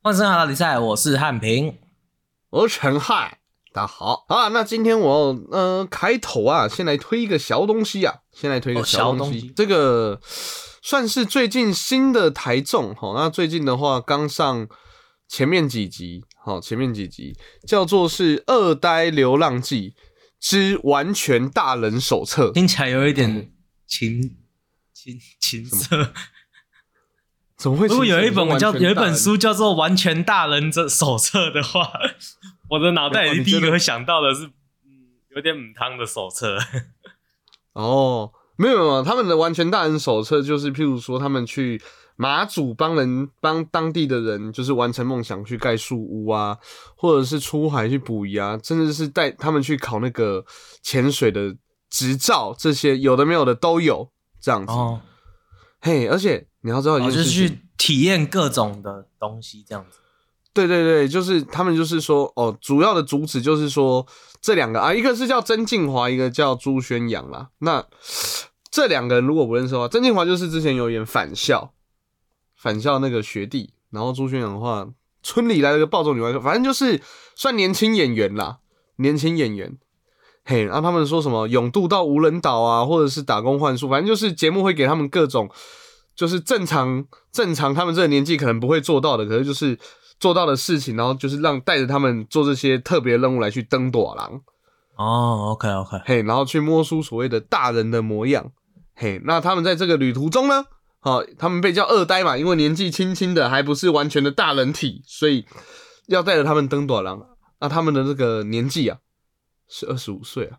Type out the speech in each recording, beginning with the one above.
欢迎收看拉比赛，我是汉平。我是陈汉，大家好啊。那今天我呃开头啊，先来推一个小东西啊，先来推一个哦小东西。这个算是最近新的台综，好、那最近的话刚上前面几集，好、前面几集叫做是《二呆流浪记之完全大人手册》。听起来有一点情情情色。怎么会？如果有一本我叫有一本书。书叫做《完全大人这手册》的话，我的脑袋里第一个会想到的是，嗯，有点母汤的手册。哦，没有没有，他们的完全大人手册就是，譬如说他们去马祖帮人帮当地的人，就是完成梦想去盖树屋啊，或者是出海去捕鱼啊，甚至是带他们去考那个潜水的执照，这些有的没有的都有这样子。哦，嘿，而且你要知道一哦，就是件事情，去体验各种的东西，这样子。对对对，就是他们就是说，哦，主要的主旨就是说这两个啊，一个是叫曾静华，一个叫朱宣阳啦。那这两个人如果不认识的话，曾静华就是之前有演返校，返校那个学弟，然后朱宣阳的话，村里来了个暴走女外科，反正就是算年轻演员啦，年轻演员。嘿，然后他们说什么勇渡到无人岛啊，或者是打工换宿，反正就是节目会给他们各种，就是正常正常他们这个年纪可能不会做到的，可是就是做到的事情，然后就是让带着他们做这些特别任务来去登朵廊，哦，OK OK，嘿，然后去摸出所谓的大人的模样，嘿，那他们在这个旅途中呢，好、他们被叫二呆嘛，因为年纪轻轻的还不是完全的大人体，所以要带着他们登朵廊。那他们的这个年纪啊，是二十五岁啊。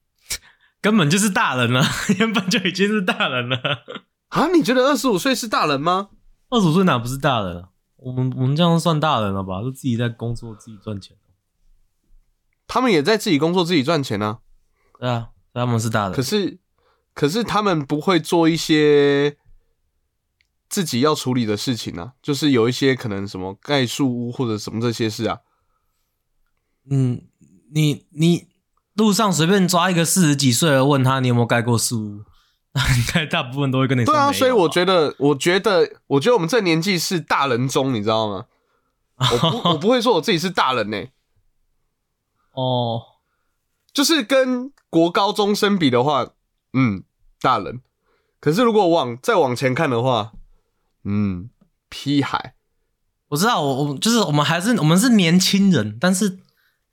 根本就是大人了，原本就已经是大人了。啊，你觉得二十五岁是大人吗？二十五岁哪不是大人啊？我们我们这样算大人了吧？都自己在工作，自己赚钱。他们也在自己工作，自己赚钱啊。对啊，他们是大人。可是，可是他们不会做一些自己要处理的事情啊，就是有一些可能什么盖树屋或者什么这些事啊。嗯，你你路上随便抓一个四十几岁的，问他你有没有盖过树屋，应该大部分都会跟你说对啊，所以我觉得，我觉得，我觉得我们这年纪是大人中，你知道吗？我不，我不会说我自己是大人呢、哦，就是跟国高中生比的话，嗯，大人。可是如果往再往前看的话，嗯，屁孩。我知道，我我就是我们还是我们是年轻人，但是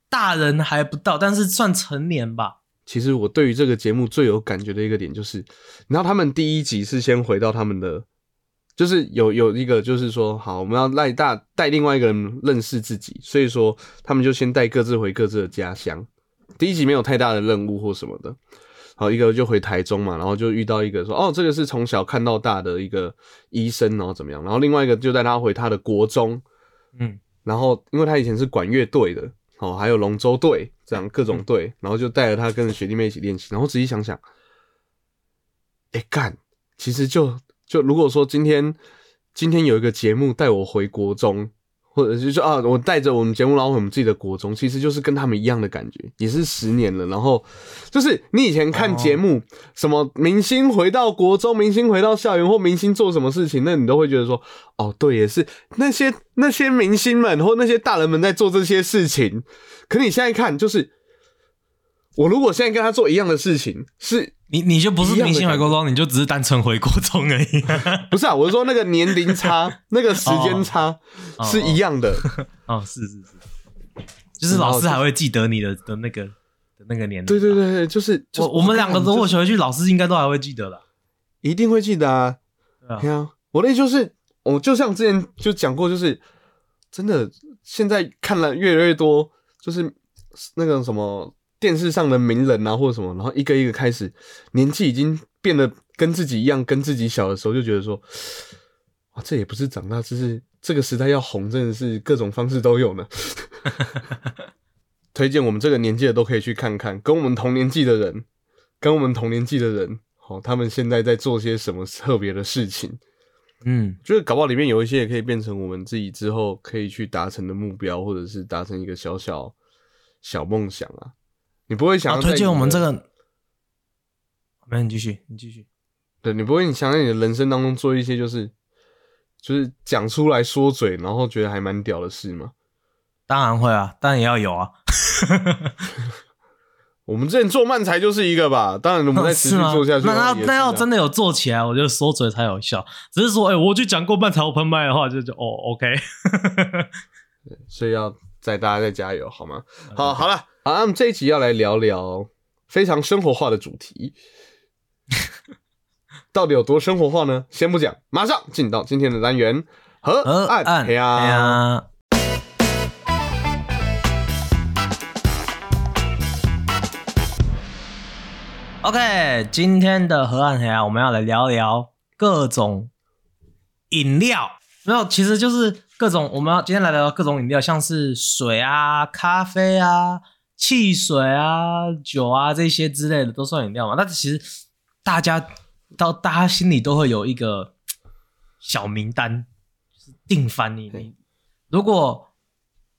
大人还不到，但是算成年吧。其实我对于这个节目最有感觉的一个点就是，你知道他们第一集是先回到他们的，就是有有一个就是说，好，我们要带大带另外一个人认识自己，所以说他们就先带各自回各自的家乡。第一集没有太大的任务或什么的，好，一个就回台中嘛，然后就遇到一个说，哦，这个是从小看到大的一个医生，然后怎么样，然后另外一个就带他回他的国中，嗯，然后因为他以前是管乐队的，哦，还有龙舟队这样各种队，然后就带着他跟着学弟妹一起练习，然后仔细想想，哎干，其实就就如果说今天今天有一个节目带我回国中，或者是说啊，我带着我们节目然后回我们自己的国中，其实就是跟他们一样的感觉，也是十年了，然后就是你以前看节目，什么明星回到国中，明星回到校园，或明星做什么事情，那你都会觉得说，哦，对，也是那些那些明星们或那些大人们在做这些事情。可你现在看，就是我如果现在跟他做一样的事情，是你你就不是明星回感国中，你就只是单纯回国中而已。不是啊？我是说那个年龄差，那个时间差哦是一样的。哦，是是是，就是老师还会记得你的的那个的那个年龄。对对，对对，就是就我我们两个如果就是回去，老师应该都还会记得的。一定会记得啊对啊，我的意思就是，我就像之前就讲过，就是真的现在看了越来越多，就是那个什么电视上的名人啊，或者什么，然后一个一个开始年纪已经变得跟自己一样，跟自己小的时候，就觉得说，啊，这也不是长大，这是这个时代要红，真的是各种方式都有呢。推荐我们这个年纪的都可以去看看，跟我们同年纪的人，跟我们同年纪的人，好、他们现在在做些什么特别的事情。嗯，就是搞不好里面有一些也可以变成我们自己之后可以去达成的目标，或者是达成一个小小小梦想啊。你不会想，要在推荐我们这个，没有你继续，你继续。对你不会想在你的人生当中做一些就是就是讲出来说嘴，然后觉得还蛮屌的事吗？当然会啊，当然也要有啊。我们之前做漫才就是一个吧，当然我们再持续？做下去的那话也是啊，那那要真的有做起来，我觉得说嘴才有效。只是说，哎、我去讲过漫才喷麦的话，就就哦，OK。所以要再大家再加油好吗？好，好了，好，那我们这一集要来聊聊非常生活化的主题，到底有多生活化呢？先不讲，马上进到今天的单元河河岸岸黑啊。呀，OK，今天的河岸黑啊，我们要来聊聊各种饮料。没有，其实就是各种我们要今天来聊聊各种饮料，像是水啊、咖啡啊、汽水啊、酒啊这些之类的都算饮料嘛。但是其实大家到大家心里都会有一个小名单，就是定番你你如果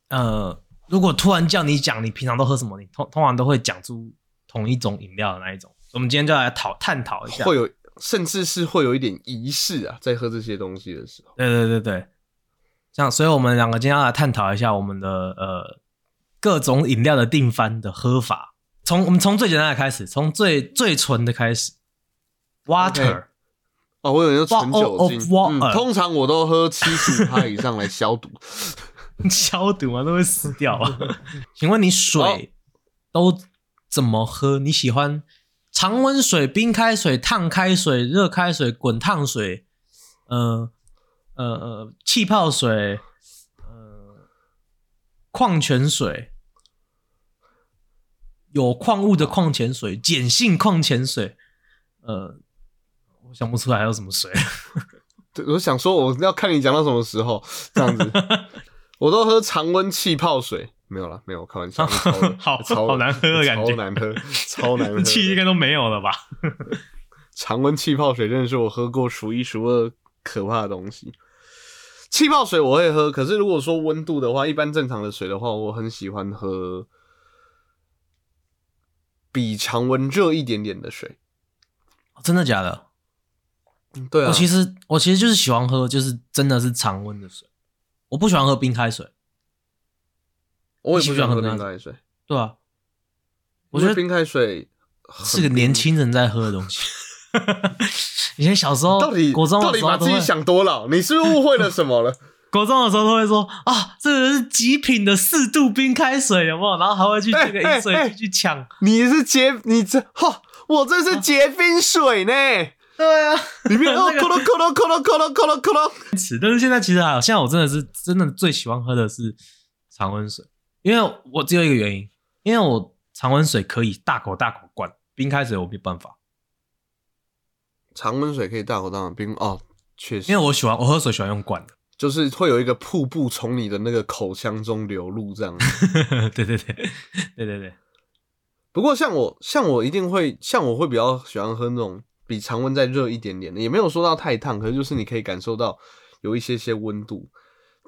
呃如果突然叫你讲你平常都喝什么，你通通常都会讲出同一种饮料的那一种。我们今天就来讨探讨一下，会有，甚至是会有一点仪式啊，在喝这些东西的时候。对对对对，这样，所以我们两个今天要来探讨一下我们的呃各种饮料的定番的喝法。从我们从最简单的开始，从最最纯的开始，water。哦，我有人说纯酒精嗯通常我都喝七十五帕以上来消毒。消毒啊，都会死掉啊。请问你水都怎么喝？你喜欢常温水、冰开水、烫开水、热开水、滚烫水，呃呃呃，气泡水，呃，矿泉水，有矿物的矿泉水，碱性矿泉水，呃，我想不出来还有什么水。对，我想说我要看你讲到什么时候这样子。我都喝常温气泡水，没有了，没有，开玩笑，好超好难喝的感觉超难喝，超难喝。气应该都没有了吧？常温气泡水真的是我喝过数一数二可怕的东西。气泡水我会喝，可是如果说温度的话，一般正常的水的话，我很喜欢喝比常温热一点点的水。真的假的？对啊，我其实我其实就是喜欢喝，就是真的是常温的水，我不喜欢喝冰开水。我也不喜欢喝冰开水，对啊，我觉得冰开水是个年轻人在喝的东西。以前小时候，到底国中到底把自己想多了？你是不是误会了什么了？国中的时候都会说啊，这个是极品的四度冰开水，有没有？然后还会去这个饮水机去抢。你是结你这哈，我这是结冰水呢，对啊，里面哦，那个咕噜咕噜咕噜咕噜咕噜咕噜。吃，但是现在其实啊，现在我真的是真的最喜欢喝的是常温水，因为我只有一个原因，因为我常温水可以大口大口灌，冰开水我没办法，常温水可以大口大口冰哦，确实，因为我喜欢我喝水喜欢用罐的，就是会有一个瀑布从你的那个口腔中流入这样子。对对对对对对，不过像我，像我一定会，像我会比较喜欢喝那种比常温再热一点点的，也没有说到太烫，可是就是你可以感受到有一些些温度。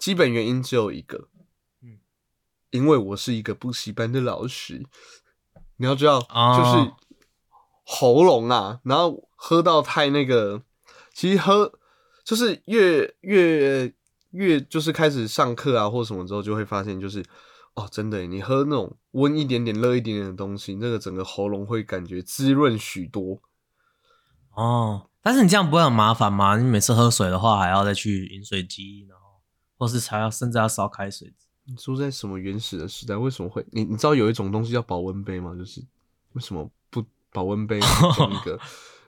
基本原因只有一个，嗯因为我是一个补习班的老师，你要知道，哦就是喉咙啊，然后喝到太那个，其实喝就是越越越就是开始上课啊或什么之后，就会发现就是哦，真的，你喝那种温一点点、热一点点的东西，那个整个喉咙会感觉滋润许多。哦，但是你这样不会很麻烦吗？你每次喝水的话，还要再去饮水机，然后或是还要甚至要烧开水。你说在什么原始的时代，为什么会你你知道有一种东西叫保温杯吗？就是为什么不保温杯 跟一个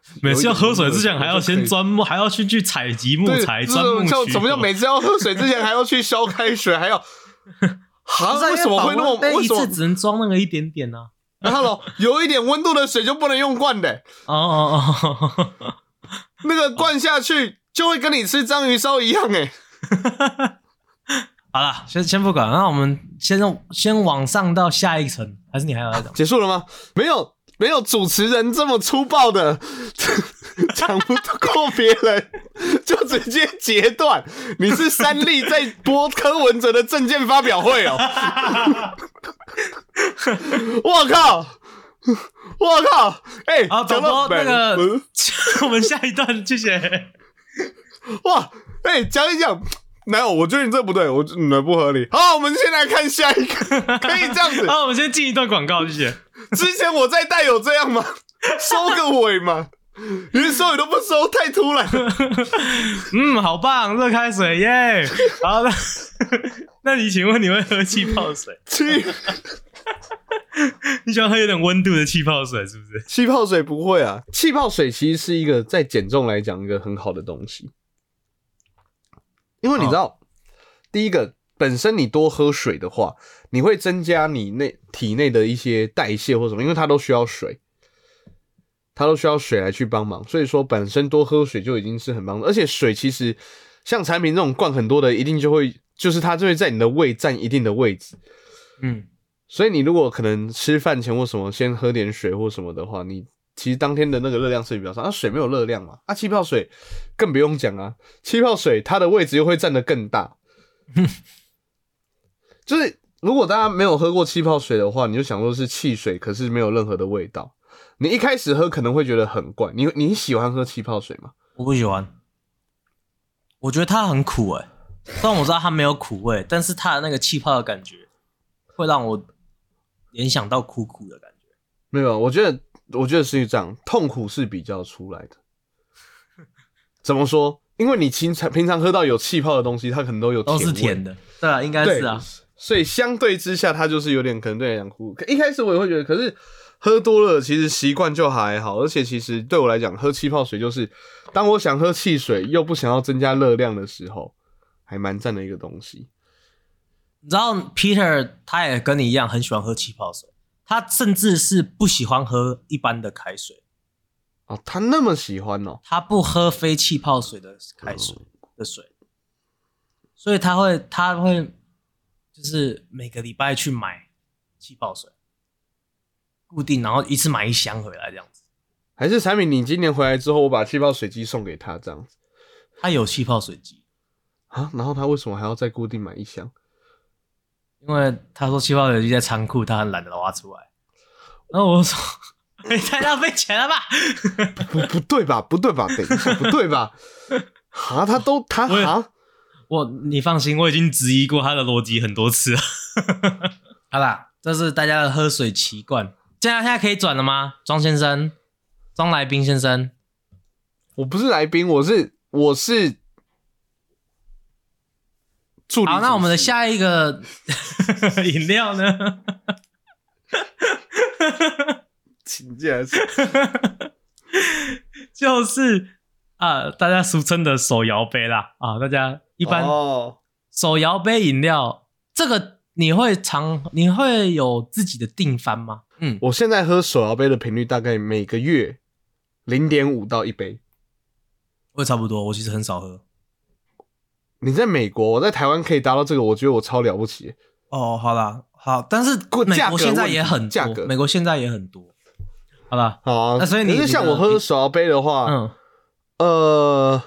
每次要喝水之前还要先钻木，还要去去采集木，材，这钻木种叫取什么叫每次要喝水之前还要去烧开水，还要 哈？为什么会那么？因为什么一次只能装那个一点点呢、？Hello，有一点温度的水就不能用灌的、哦哦哦，那个灌下去就会跟你吃章鱼烧一样哎、好了，先先不管，那我们先先往上到下一层，还是你还要再讲？结束了吗？没有，没有主持人这么粗暴的 讲不过别人，就直接截断。你是三立在播柯文哲的证件发表会哦！我靠！我靠！哎、好，讲到那个嗯，我们下一段，谢谢。哇，哎、讲一讲，没有，我觉得你这不对，我你不合理。好，我们先来看下一个，可以这样子。好，我们先进一段广告，谢谢。之前我在带有这样吗？收个尾嘛，连收尾都不收，太突然了。嗯，好棒，热开水耶！好，的那你请问你会喝气泡水？气 你喜欢喝有点温度的气泡水是不是？气泡水不会啊，气泡水其实是一个在减重来讲一个很好的东西，因为你知道，第一个本身你多喝水的话，你会增加你内体内的一些代谢或什么，因为它都需要水，它都需要水来去帮忙，所以说本身多喝水就已经是很棒的，而且水其实像产品这种灌很多的，一定就会就是它就会在你的胃占一定的位置，嗯，所以你如果可能吃饭前或什么先喝点水或什么的话，你其实当天的那个热量是比较少。啊，水没有热量嘛，啊，气泡水更不用讲啊，气泡水它的位置又会占得更大。就是如果大家没有喝过气泡水的话，你就想说是汽水，可是没有任何的味道。你一开始喝可能会觉得很怪。你你喜欢喝气泡水吗？我不喜欢，我觉得它很苦哎、虽然我知道它没有苦味，但是它的那个气泡的感觉会让我联想到苦苦的感觉。没有，我觉得我觉得是这样，痛苦是比较出来的。怎么说？因为你平常平常喝到有气泡的东西，它可能都有都是甜的，对啊，应该是啊，所以相对之下，他就是有点可能对你来讲苦。可一开始我也会觉得，可是喝多了，其实习惯就还好。而且其实对我来讲，喝气泡水就是当我想喝汽水又不想要增加热量的时候，还蛮赞的一个东西。你知道 Peter 他也跟你一样很喜欢喝气泡水，他甚至是不喜欢喝一般的开水，哦，他那么喜欢哦，他不喝非气泡水的开水的水，所以他会他会就是每个礼拜去买气泡水，固定然后一次买一箱回来这样子。还是产品，你今年回来之后，我把气泡水机送给他这样子他有气泡水机，啊？然后他为什么还要再固定买一箱？因为他说气泡水机在仓库，他很懒得挖出来。然后我说：“你太浪费钱了吧！”不不对吧？不对吧？等一下，不对吧？啊，他都他啊，我你放心，我已经质疑过他的逻辑很多次了。好啦，这是大家的喝水习惯。现在现在可以转了吗？庄先生，庄来宾先生，我不是来宾，我是我是助理。好，那我们的，下一个 饮料呢？请进来是就是啊，大家俗称的手摇杯啦。啊，大家一般哦，手摇杯饮料，这个你会常你会有自己的定番吗？嗯，我现在喝手摇杯的频率大概每个月零点五到一杯。我也差不多，我其实很少喝。你在美国，我在台湾可以达到这个，我觉得我超了不起。哦，好啦，好，但是美国现在也很多，价格美国现在也很多。好啦，好啊，那所以你可是像我喝手摇杯的话，嗯，呃，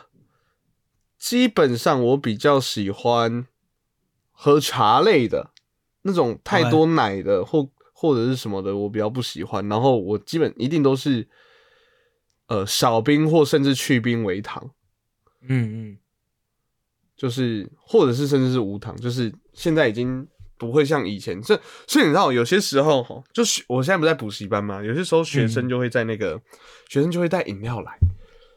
基本上我比较喜欢喝茶类的那种太多奶的或或者是什么的，我比较不喜欢。然后我基本一定都是呃少冰或甚至去冰为糖，嗯嗯，就是或者是甚至是无糖，就是现在已经不会像以前这。所以你知道，有些时候哈，就是我现在不在补习班嘛，有些时候学生就会在那个、学生就会带饮料来，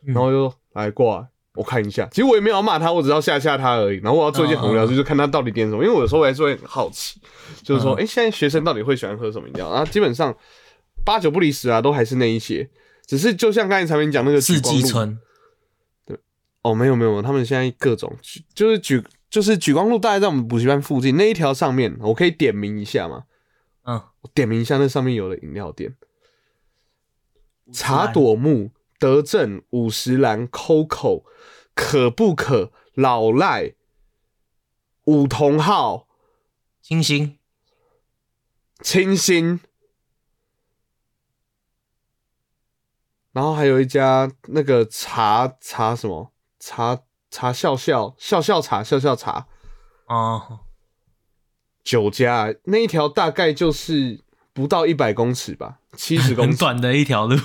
嗯然后就来过来。我看一下，其实我也没有要骂他，我只是要吓吓他而已。然后我要做一件很无聊的事，就是看他到底点什么，因为我有时候还是会很好奇，就是说，嗯哎、现在学生到底会喜欢喝什么饮料？然后基本上八九不离十啊，都还是那一些。只是就像刚才产品讲那个四季春，哦，没有没有，他们现在各种就是举就是举光路，大概在我们补习班附近那一条上面，我可以点名一下吗？嗯，我点名一下，那上面有的饮料店：茶朵木、德政、五十岚、COCO、可不可、老赖、五同号、清新，清新，然后还有一家那个茶茶什么？茶茶笑笑。笑笑茶笑笑茶。哦，九家。那一条大概就是不到一百公尺吧，七十公很尺，短的一条路，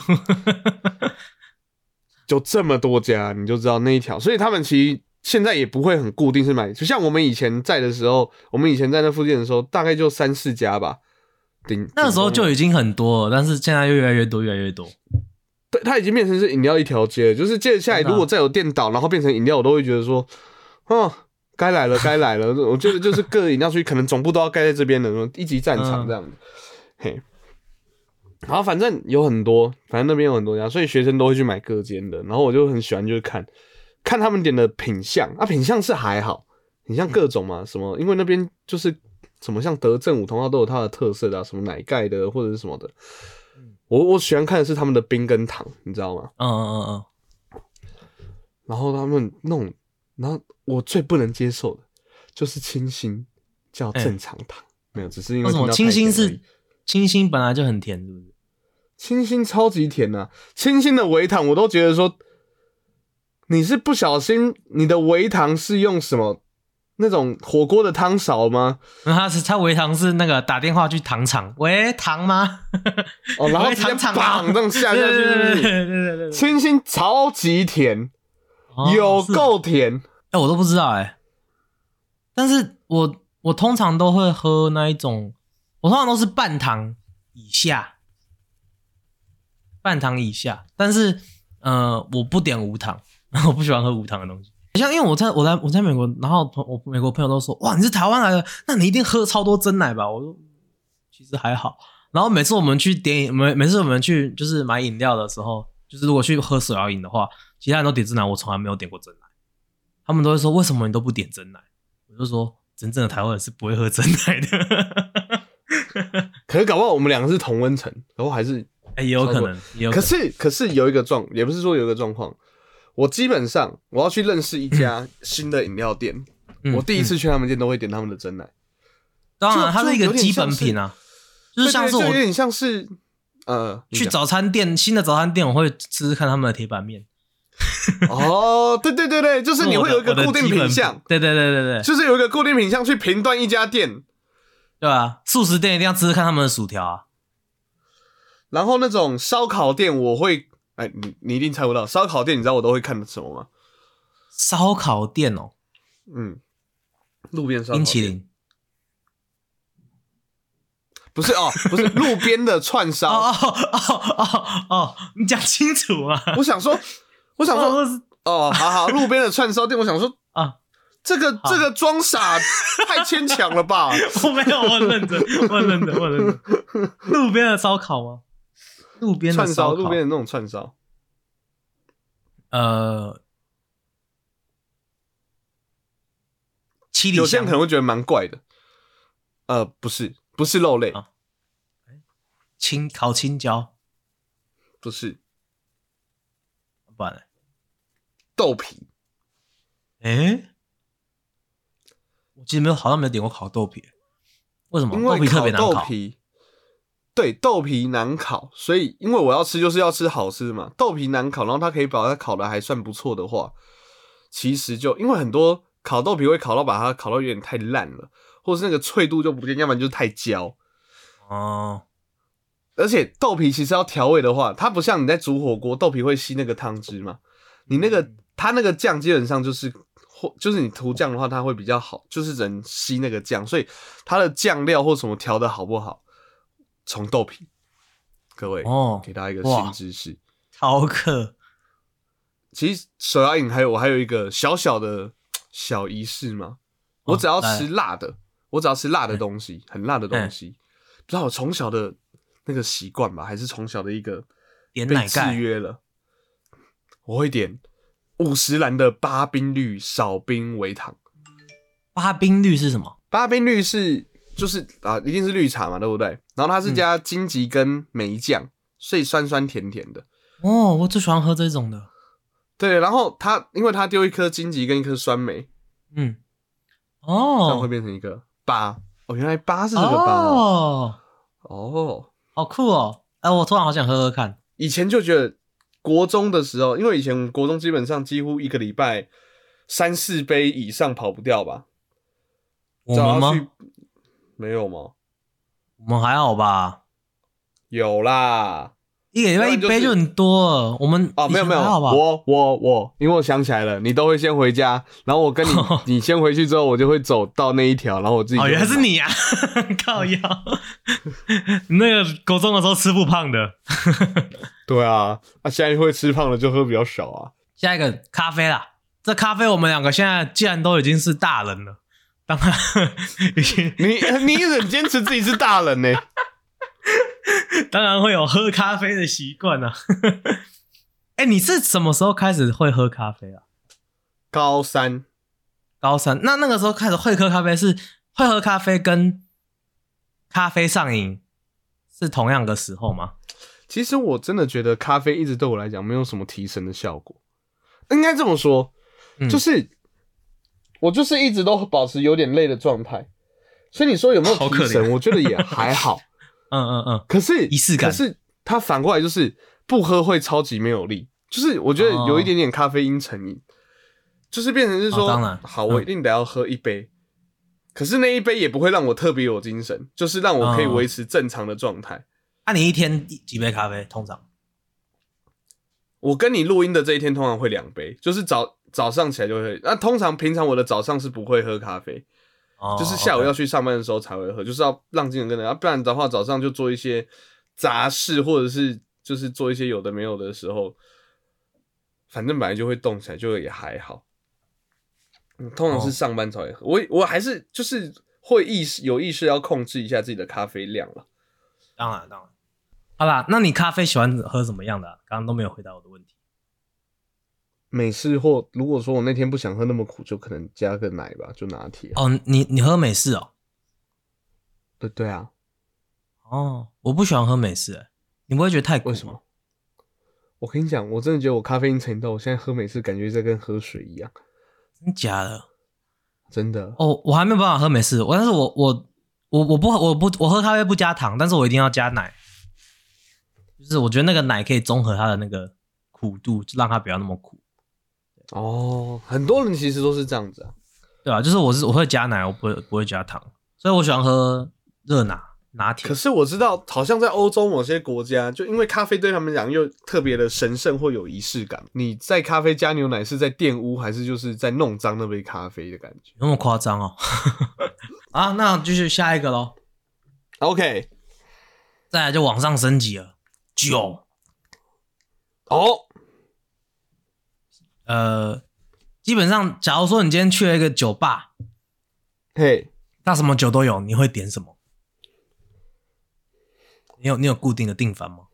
有这么多家，你就知道那一条，所以他们其实现在也不会很固定是买，就像我们以前在的时候，我们以前在那附近的时候，大概就三四家吧，顶那时候就已经很多了，但是现在又越来越多，越来越多。对，它已经变成是饮料一条街了，就是接下来如果再有店倒，然后变成饮料，我都会觉得说，哦，该来了，该来了。我觉得就是各饮料区可能总部都要盖在这边的，一级战场嗯这样子。嘿，然后反正有很多，反正那边有很多家，所以学生都会去买各间的。然后我就很喜欢就是看看他们点的品相啊，品相是还好，品相各种嘛，什么，因为那边就是什么像德政五同号都有它的特色的、啊，什么奶盖的或者是什么的。我我喜欢看的是他们的冰跟糖，你知道吗？嗯嗯嗯嗯，然后他们弄，然后我最不能接受的就是清新叫正常糖，没有，只是因为为什么清新是清新本来就很甜？清新超级甜呐、清新的微糖我都觉得说，你是不小心你的微糖是用什么那种火锅的汤勺吗？那他是他维糖是那个打电话去糖厂，喂糖吗？哦，然后 喂直接糖厂吗砰这样下下去，对对对？对对对，清新超级甜，哦有够甜。哎、我都不知道哎、但是我我通常都会喝那一种，我通常都是半糖以下，半糖以下，但是呃，我不点无糖，我不喜欢喝无糖的东西。像因为我在我在我在美国，然后我美国朋友都说，哇，你是台湾来的，那你一定喝超多真奶吧？我说其实还好。然后每次我们去点饮，每每次我们去就是买饮料的时候，就是如果去喝手摇饮的话，其他人都点真奶，我从来没有点过真奶。他们都会说为什么你都不点真奶？我就说真正的台湾人是不会喝真奶的。可是搞不好我们两个是同温层，然后还是哎、也有可能，也有可可。是可是有一个状，也不是说有一个状况，我基本上我要去认识一家新的饮料店，嗯我第一嗯次去他们店都会点他们的真奶，当然，它就就有一个基本品啊，就是像是我有点像是呃去早餐店新的早餐店，我会吃吃看他们的铁板面，哦，对对对对，就是你会有一个固定品相，对对对对对，就是有一个固定品相去评断一家店，对啊，素食店一定要吃吃看他们的薯条啊。然后那种烧烤店我会，哎，你你一定猜不到，烧烤店你知道我都会看什么吗？烧烤店哦，嗯，路边烧烤冰淇淋不是哦，不是 路边的串哦烧。哦哦哦哦，你讲清楚啊！我想说，我想说，哦是哦，好好，路边的串烧店，我想说，啊，这个这个装傻太牵强了吧？我没有，我很认真，我很认真，我很认真。路边的烧烤吗？路边串烧，路边的那种串烧，呃，七里香。有些人可能会觉得蛮怪的。呃，不是，不是肉类，啊青烤青椒，不是。不然嘞，豆皮，诶，我其实没有，好像没有点过烤豆皮，为什么？因为豆皮特烤别难烤。豆皮，对，豆皮难烤，所以因为我要吃就是要吃好吃的嘛，豆皮难烤，然后它可以把它烤的还算不错的话，其实就因为很多烤豆皮会烤到把它烤到有点太烂了，或是那个脆度就不见，要不然就是太焦。哦，而且豆皮其实要调味的话，它不像你在煮火锅，豆皮会吸那个汤汁嘛。你那个它那个酱基本上就是或就是你涂酱的话，它会比较好，就是只能吸那个酱，所以它的酱料或什么调的好不好，从豆皮。各位，哦给大家一个新知识。超客其实手摇饮还有我还有一个小小的小仪式嘛，哦我只要吃辣的，我只要吃辣的东西，很辣的东西，不知道我从小的那个习惯吧，还是从小的一个被制约了，我会点五十兰的八冰绿少冰微糖。八冰绿是什么？八冰绿是就是啊，一定是绿茶嘛，对不对？然后它是加荆棘跟梅酱，所以酸酸甜甜的。哦，我最喜欢喝这种的。对，然后它因为它丢一颗荆棘跟一颗酸梅，嗯，哦这样会哦，变成一个八。哦，原来八是这个八哦。哦，哦，好酷哦！哎，我突然好想喝喝看。以前就觉得国中的时候，因为以前国中基本上几乎一个礼拜三四杯以上跑不掉吧。我们去没有吗？我们还好吧？有啦，一个礼拜一杯就很多了。我们哦，没有没有，好吧？我我我，因为我想起来了，你都会先回家，然后我跟你 你先回去之后，我就会走到那一条，然后我自己哦，原来是你啊，靠腰，那个高中的时候吃不胖的。对啊，那现在会吃胖了就喝比较少啊。下一个咖啡啦，这咖啡我们两个现在既然都已经是大人了，当然 已经你你很坚持自己是大人呢、当然会有喝咖啡的习惯啊。哎、你是什么时候开始会喝咖啡啊？高三高三，那那个时候开始会喝咖啡是会喝咖啡跟咖啡上瘾是同样的时候吗？其实我真的觉得咖啡一直对我来讲没有什么提神的效果，应该这么说，嗯就是我就是一直都保持有点累的状态，所以你说有没有提神？我觉得也还好。嗯嗯嗯，可是仪式感。可是它反过来就是不喝会超级没有力，就是我觉得有一点点咖啡因成瘾，就是变成是说，哦当然好，嗯。我一定得要喝一杯，可是那一杯也不会让我特别有精神，就是让我可以哦。维持正常的状态。那、你一天几杯咖啡？通常我跟你录音的这一天通常会两杯，就是早早上起来就会。那通常平常我的早上是不会喝咖啡，哦就是下午要去上班的时候才会喝，就是要让精神跟着，要不然的话早上就做一些杂事，或者是就是做一些有的没有的时候，反正本来就会动起来，就也还好。嗯，通常是哦上班才会喝，我我还是就是会意识有意识要控制一下自己的咖啡量了。当然当然。好啦，那你咖啡喜欢喝什么样的啊、刚刚都没有回答我的问题。美式或如果说我那天不想喝那么苦，就可能加个奶吧，就拿铁。哦，你你喝美式哦？对对啊，哦，我不喜欢喝美式、欸，你不会觉得太苦？为什么？我跟你讲，我真的觉得我咖啡因成瘾到我现在喝美式感觉在跟喝水一样，真假的？真的。哦，我还没有办法喝美式，我但是我我我我不我不我喝咖啡不加糖，但是我一定要加奶，就是我觉得那个奶可以综合它的那个苦度，就让它不要那么苦，哦，很多人其实都是这样子啊。对吧、就是我是我会加奶，我不会不会加糖，所以我喜欢喝热拿拿铁可。是我知道，好像在欧洲某些国家，就因为咖啡对他们讲又特别的神圣或有仪式感。你在咖啡加牛奶是在玷污，还是就是在弄脏那杯咖啡的感觉那么夸张哦？啊，那继续下一个喽，？OK，再来就往上升级了，酒，哦，呃，基本上，假如说你今天去了一个酒吧，嘿，那什么酒都有，你会点什么？你有你有固定的订饭吗？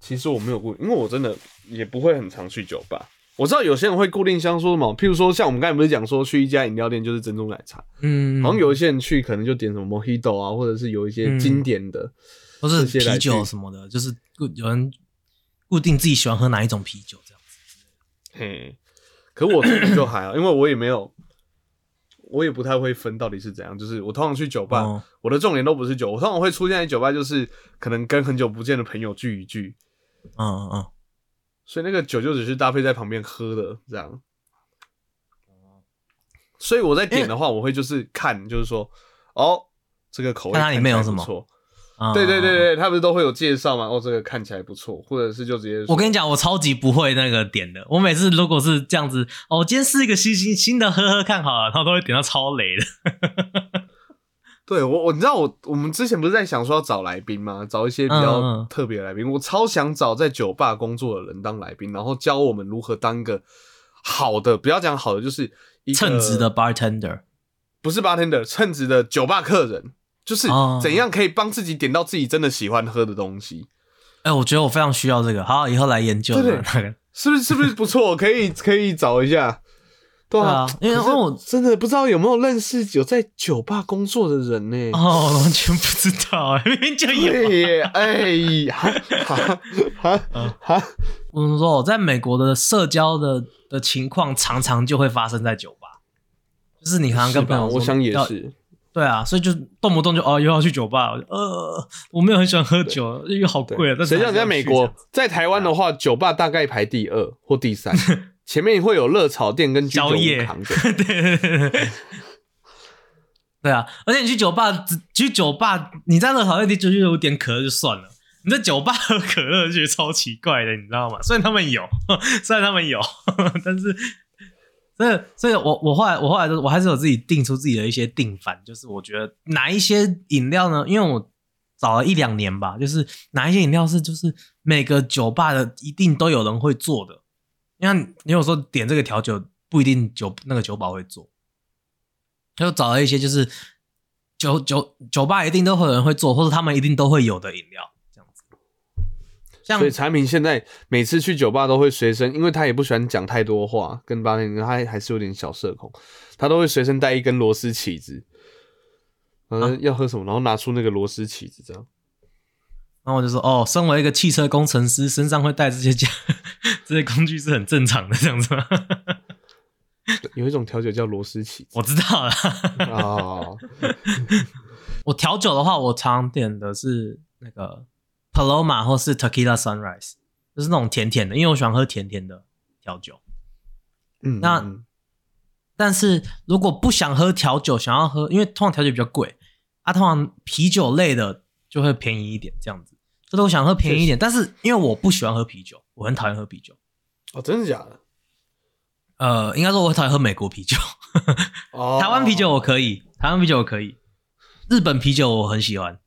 其实我没有固定，因为我真的也不会很常去酒吧。我知道有些人会固定像说什么，譬如说像我们刚才不是讲说去一家饮料店就是珍珠奶茶，嗯，好像有一些人去可能就点什么 Mojito 啊，或者是有一些经典的，或是啤酒什么的，就是固有人固定自己喜欢喝哪一种啤酒这样子。嘿，可我自己就还好，因为我也没有，我也不太会分到底是怎样。就是我通常去酒吧，哦我的重点都不是酒，我通常会出现在酒吧，就是可能跟很久不见的朋友聚一聚，嗯嗯嗯，所以那个酒就只是搭配在旁边喝的这样。所以我在点的话，我会就是看，就是说，哦，这个口味看它里面有什么对对对。对，他不是都会有介绍吗？哦，这个看起来不错，或者是就直接说我跟你讲，我超级不会那个点的。我每次如果是这样子，哦，今天是一个新新新的，喝喝看好了，然后都会点到超雷的。对我，我你知道我我们之前不是在想说要找来宾吗？找一些比嗯较嗯特别的来宾。我超想找在酒吧工作的人当来宾，然后教我们如何当一个好的，不要讲好的，就是称职的 bartender，不是 bartender，称职的酒吧客人，就是哦怎样可以帮自己点到自己真的喜欢喝的东西，哎、我觉得我非常需要这个。好，以后来研究对。是不是？是不是不错？可以 可以找一下。对啊，因为我真的不知道有没有认识有在酒吧工作的人呢、哦，完全不知道哎，明明就有。哎，哈哈哈哈，我跟你说，我在美国的社交的的情况，常常就会发生在酒吧，就是你常常？跟朋友我想也是。对啊，所以就动不动就哦又要去酒吧，我就呃，我没有很喜欢喝酒，因为好贵啊。但是谁叫你在美国在台湾的话，酒吧大概排第二或第三，前面会有热炒店跟宵夜扛着。对对对对对。啊，而且你去酒吧，只去酒吧，你在热炒店、居酒屋点渴了就算了，你在酒吧喝可乐就觉得超奇怪的，你知道吗？虽然他们有，虽然他们有，但是，所以，所以我我后来我后来我还是有自己定出自己的一些定番，就是我觉得哪一些饮料呢？因为我找了一两年吧，就是哪一些饮料是就是每个酒吧的一定都有人会做的。你看，你有时候点这个调酒不一定酒那个酒保会做，他就找了一些就是酒酒酒吧一定都会有人会做，或者他们一定都会有的饮料。像所以产品现在每次去酒吧都会随身，因为他也不喜欢讲太多话，跟八天他还是有点小社恐，他都会随身带一根螺丝起子，嗯，要喝什么，然后拿出那个螺丝起子这样。然后我就说，哦，身为一个汽车工程师，身上会带这些家 这些工具是很正常的，这样子吗？有一种调酒叫螺丝起子，我知道了。哦，我调酒的话，我常点的是那个。Paloma 或是 Tequila Sunrise，就是那种甜甜的，因为我喜欢喝甜甜的调酒。嗯，那但是如果不想喝调酒，想要喝，因为通常调酒比较贵啊，通常啤酒类的就会便宜一点，这样子。就是我想喝便宜一点，但是因为我不喜欢喝啤酒，我很讨厌喝啤酒。哦，真的假的？呃，应该说我讨厌喝美国啤酒。哦，台湾啤酒我可以，台湾啤酒我可以，日本啤酒我很喜欢。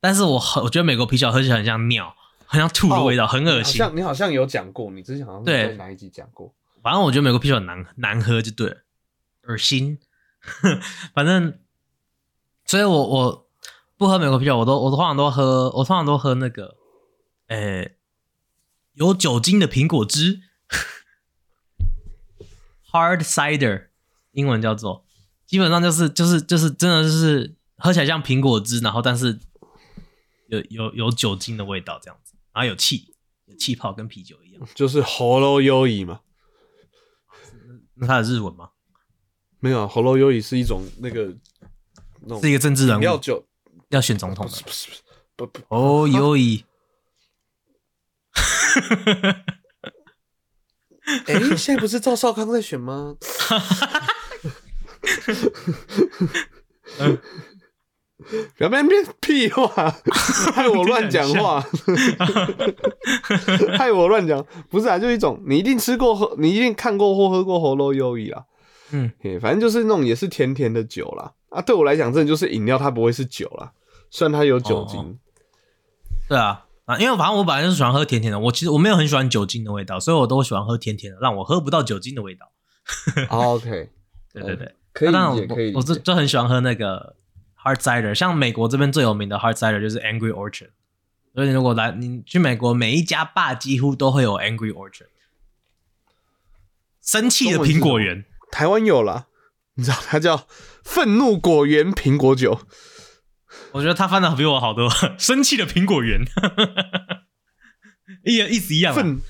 但是我很，我觉得美国啤酒喝起来很像尿，很像吐的味道，很恶心。像你好像有讲过，你之前好像对哪一集讲过。反正我觉得美国啤酒很难难喝，就对了，恶心。反正，所以我我不喝美国啤酒，我都我通常都喝，我通常都喝那个，诶，有酒精的苹果汁，hard cider，英文叫做，基本上就是就是就是真的就是喝起来像苹果汁，然后但是。有有有酒精的味道，这样子，然后有气，有气泡，跟啤酒一样，就是喉咙优怡嘛。那它的日文吗？没有，喉咙优怡是一种那个，是一个政治人物，要酒要选总统的，不是不不哦优怡。哎，现在不是赵少康在选吗？不要变变屁话，害我乱讲话，害我乱讲，不是啊，就一种你一定吃过喝，你一定看过或喝过喉咙优怡啊，嗯，反正就是那种也是甜甜的酒啦。啊，对我来讲，真的就是饮料，它不会是酒啦，虽然它有酒精。对啊，啊，因为反正我本来就是喜欢喝甜甜的，我其实我没有很喜欢酒精的味道，所以我都喜欢喝甜甜的，让我喝不到酒精的味道。OK，对对对，可以理解，可以，我就就很喜欢喝那个。Hard cider，像美国这边最有名的 Hard cider 就是 Angry Orchard，所以你如果来，你去美国每一家坝几乎都会有 Angry Orchard，生气的苹果园。台湾有了，你知道它叫愤怒果园苹果酒。我觉得他翻的比我好多，生气的苹果园，意意思一样。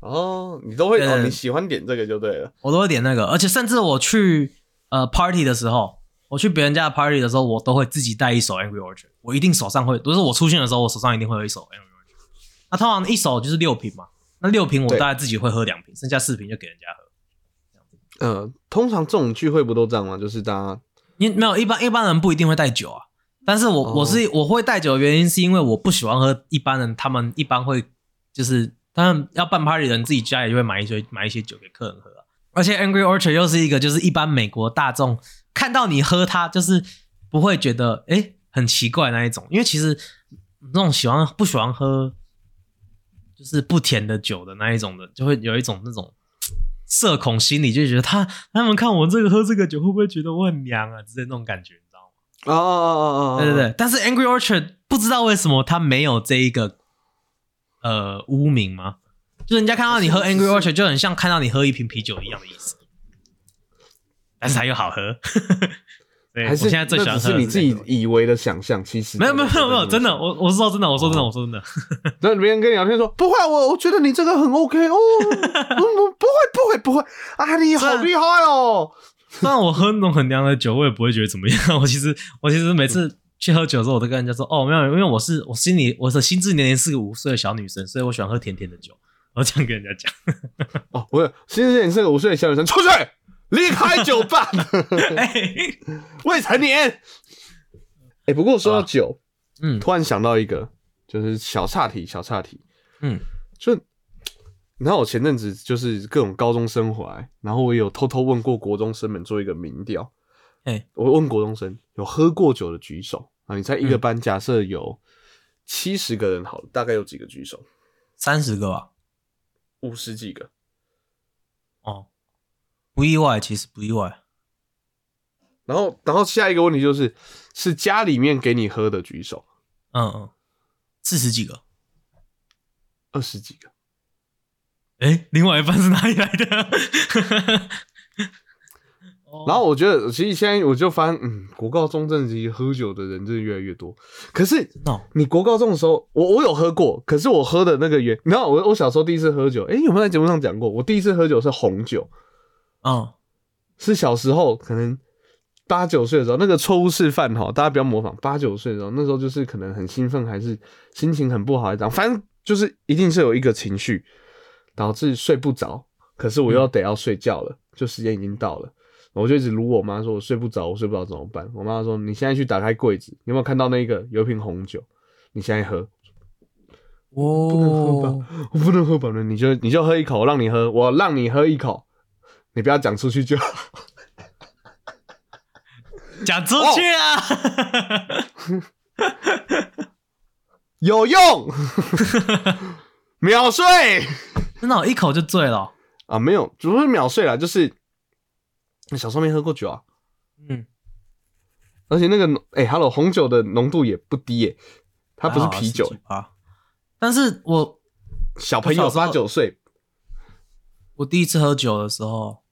哦，你都会哦，你喜欢点这个就对了，我都会点那个，而且甚至我去呃 party 的时候。我去别人家的 party 的时候，我都会自己带一首 Angry Orchard，我一定手上会，不是我出现的时候，我手上一定会有一首 Angry Orchard。那通常一手就是六瓶嘛，那六瓶我大概自己会喝两瓶，剩下四瓶就给人家喝。呃，通常这种聚会不都这样吗？就是大家，你没有一般一般人不一定会带酒啊，但是我我是我会带酒的原因是因为我不喜欢喝一般人，他们一般会就是他们要办 party 的人自己家里就会买一些买一些酒给客人喝，而且 Angry Orchard 又是一个就是一般美国大众。看到你喝它，就是不会觉得哎很奇怪那一种，因为其实那种喜欢不喜欢喝就是不甜的酒的那一种的，就会有一种那种社恐心理，就觉得他他们看我这个喝这个酒，会不会觉得我很娘啊？之类那种感觉，你知道吗？哦哦哦哦，对对对。但是 Angry Orchard 不知道为什么他没有这一个呃污名吗？就人家看到你喝 Angry Orchard 就很像看到你喝一瓶啤酒一样的意思。但是它又好喝，还是现在最喜欢喝。是你自己以为的想象，其实没有没有没有没有，真的，我我是说真的，我说真的，我说真的。那别人跟你聊天说不会，我我觉得你这个很 OK 哦，不 不不会不会不会啊，你好厉害哦。虽然我喝那种很凉的酒，我也不会觉得怎么样。我其实我其实每次去喝酒的时候，我都跟人家说哦没有，因为我是我心里我的心智年龄是个五岁的小女生，所以我喜欢喝甜甜的酒。我这样跟人家讲。哦，不是，心智年龄是个五岁的小女生，出去。离开酒吧，未成年。哎，不过说到酒，嗯，突然想到一个，就是小岔题，小岔题。嗯，就你知道我前阵子就是各种高中生回来，然后我有偷偷问过国中生们做一个民调。哎，我问国中生有喝过酒的举手啊！你猜一个嗯班假设有七十个人好了，大概有几个举手？三十个吧。五十几个。哦，不意外，其实不意外。然后，然后下一个问题就是，是家里面给你喝的举手，嗯嗯，四十几个。二十几个。哎，另外一半是哪里来的？哦然后我觉得，其实现在我就发现，嗯，国高中真的喝酒的人真的越来越多。可是哦，你国高中的时候，我我有喝过，可是我喝的那个原，你知道我我小时候第一次喝酒，诶，有没有在节目上讲过？我第一次喝酒是红酒，嗯，是小时候可能八九岁的时候，那个错误示范哈，大家不要模仿。八九岁的时候，那时候就是可能很兴奋，还是心情很不好，还是样，反正就是一定是有一个情绪导致睡不着，可是我又得要睡觉了，就时间已经到了。我就一直撸我妈，说我睡不着，我睡不着怎么办？我妈说：“你现在去打开柜子，你有没有看到那个有一瓶红酒？你现在喝，哦，不能喝吧？我不能喝吧？那你就你就喝一口，我让你喝，我让你喝一口，你不要讲出去就好。讲出去啊！有用，秒睡真的我，一口就醉了哦。啊！没有，不是秒睡啦，就是小时候没喝过酒啊，嗯，而且那个哎、h e l l o 红酒的浓度也不低耶、它不是啤酒、啊。但是我小朋友八九岁，我第一次喝酒的时候，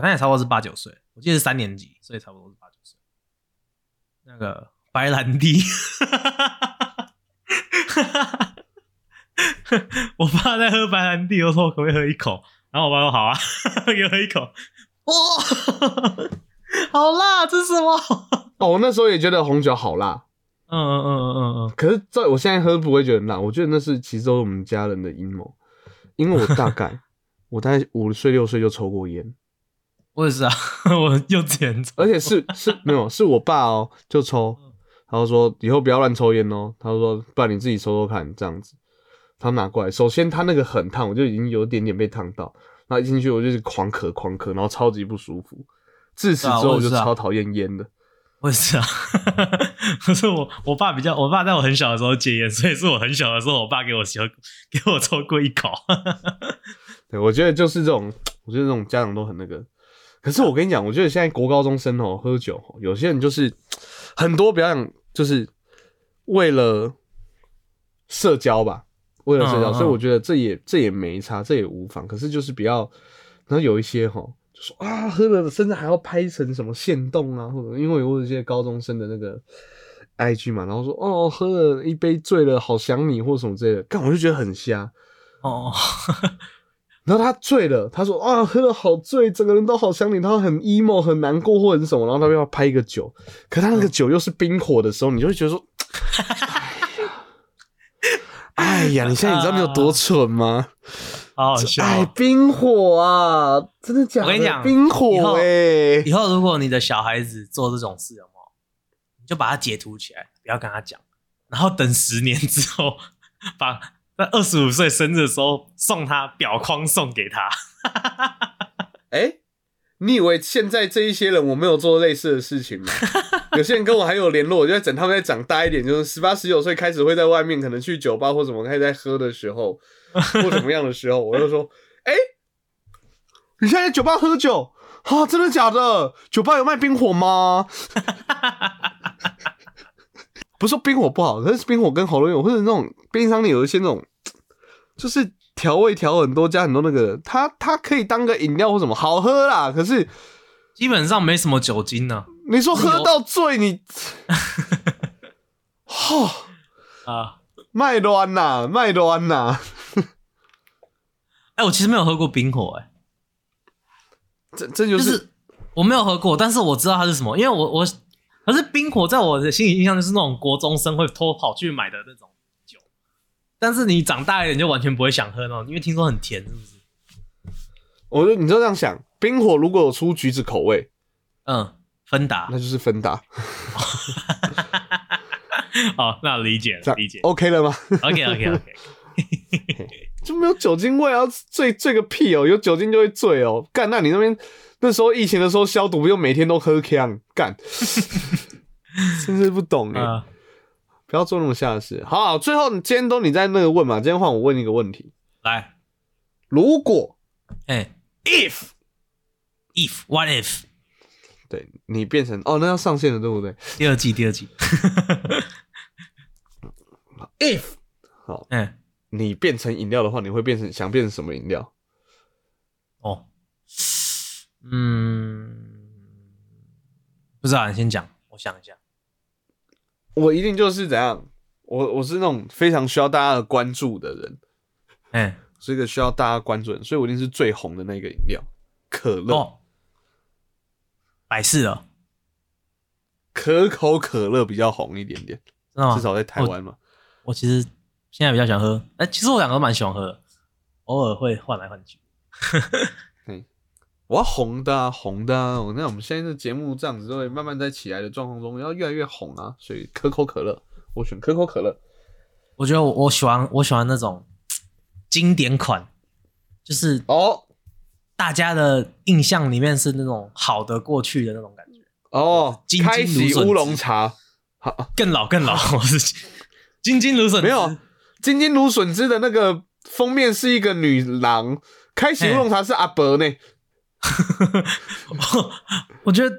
好像也差不多是八九岁，我记得是三年级，所以差不多是八九岁。那个白兰地，我爸在喝白兰地，我说我可不可以喝一口？然后我爸说好啊，给我喝一口。哇，好辣，这是什么？哦，我那时候也觉得红酒好辣，嗯嗯嗯嗯嗯嗯，可是在我现在喝不会觉得辣，我觉得那是其实都是我们家人的阴谋，因为我大概 我大概五岁六岁就抽过烟，我也是啊，我幼稚园抽而且是是没有是我爸哦就抽，他就说以后不要乱抽烟哦，他说不然你自己抽抽看这样子，他拿过来，首先他那个很烫，我就已经有点点被烫到，然后一进去我就是狂咳狂咳，然后超级不舒服，自此之后我就超讨厌烟的。我也是啊，可是我我爸比较，我爸在我很小的时候戒烟，所以是我很小的时候，我爸给我抽给我抽过一口。对，我觉得就是这种，我觉得这种家长都很那个。可是我跟你讲，我觉得现在国高中生哦，喝酒哦，有些人就是很多表演，就是为了社交吧，为了社交，嗯嗯嗯所以我觉得这也这也没差，这也无妨。可是就是比较，然后有一些哈，就说啊，喝了甚至还要拍成什么现动啊，或者因为我有一些高中生的那个 IG 嘛，然后说哦，喝了一杯醉了，好想你或什么之类的，干我就觉得很瞎。哦，然后他醉了，他说啊，喝了好醉，整个人都好想你，他很 emo 很难过或者是什么，然后他要拍一个酒，可他那个酒又是冰火的时候，你就会觉得说，哎呀，你现在你知道你有多蠢吗？好好笑哎，哦。冰火啊，真的假的？我跟你讲冰火哎、以后如果你的小孩子做这种事，有没有？你就把他截图起来，不要跟他讲，然后等十年之后，把在二十五岁生日的时候送他表框送给他。哎、你以为现在这一些人我没有做类似的事情吗？有些人跟我还有联络，我就在等他们再长大一点，就是十八、十九岁开始会在外面可能去酒吧或什么开始在喝的时候，或怎么样的时候，我就说：“哎、你现在在酒吧喝酒啊？真的假的？酒吧有卖冰火吗？”不是说冰火不好，但是冰火跟喉咙有或者那种冰箱里有一些那种，就是调味调很多，加很多那个，它它可以当个饮料或什么，好喝啦。可是基本上没什么酒精呢、你说喝到醉，你，哈、啊。卖乱呐，卖乱呐，哎、我其实没有喝过冰火、哎。这这就、就是是我没有喝过，但是我知道它是什么，因为我我可是冰火在我的心里印象就是那种国中生会偷跑去买的那种酒，但是你长大一点就完全不会想喝那种，因为听说很甜，是不是？我就你就这样想，冰火如果有出橘子口味，嗯，芬达那就是芬达。好，那理解了，理解。OK 了吗？OK OK OK，就没有酒精味啊，醉醉个屁哦！有酒精就会醉哦。干，那你那边那时候疫情的时候消毒，不就每天都喝呛？干，真是不懂哎、啊，不要做那么下的事。好最后今天都你在那个问嘛，今天换我问一个问题：来，如果哎 if，if what if 对你变成哦，那要上线了，对不对第二季第二季？if 好，哎，你变成饮料的话，你会变成想变成什么饮料？哦，嗯，不知道，你先讲，我想一下。我一定就是怎样，我我是那种非常需要大家的关注的人，哎，是一个需要大家关注的人，所以我一定是最红的那个饮料，可乐。哦，百事了，可口可乐比较红一点点？至少在台湾嘛。我其实现在比较喜欢喝，哎、其实我两个都蛮喜欢喝的，偶尔会换来换去。我要红的啊，红的啊！我那我们现在的节目这样子都会慢慢在起来的状况中，要越来越红啊。所以可口可乐，我选可口可乐。我觉得我我喜欢我喜欢那种经典款，就是哦大家的印象里面是那种好的过去的那种感觉。哦金，开金芦笋喜乌龙茶，好更老更老，我是金金芦笋没有金金芦笋汁的那个封面是一个女郎，开始乌龙茶是阿伯呢。我觉得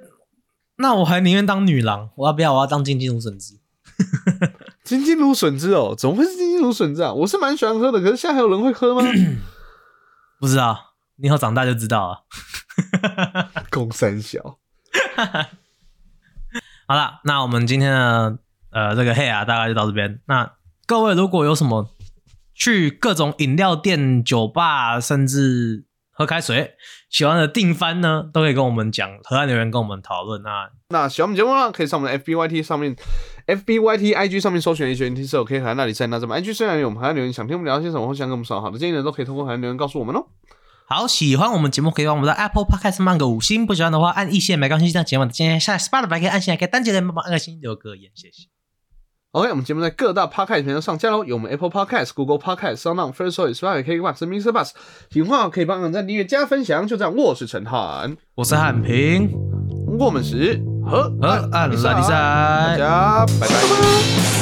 那我还宁愿当女郎，我要不要？我要当金金芦笋汁。金金芦笋汁哦，怎么会是金金芦笋汁啊？我是蛮喜欢喝的，可是现在还有人会喝吗？不知道，你以后长大就知道了。公三小，好了，那我们今天的呃这个黑啊大概就到这边。那各位如果有什么去各种饮料店、酒吧，甚至喝开水喜欢的定番呢，都可以跟我们讲，河岸留言跟我们讨论。啊那喜欢我们节目呢，可以上我们的 FBYT 上面，FBYT IG 上面搜寻 H N T 是 OK 海岸那里在那这么 IG 虽然有我们海岸留言想听我们聊些什么，或想给我们什么好的建议呢，都可以通过海岸留言告诉我们哦。好，喜欢我们节目可以帮我们的 Apple Podcast 上按个五星，不喜欢的话按一线没关系。这样节目今天下 Spotify 可以按下来，可以单节的帮忙按个星留个言，谢谢。OK，我们节目在各大 Podcast 平台上架喽，有我们 Apple Podcast、Google Podcast、SoundOn、First Story、Spotify、KKBox、Mr. Bus。喜欢可以帮我们在订阅加分享。就这样，我是陈汉，我是汉平，我们是和河岸拉力赛大家拜拜。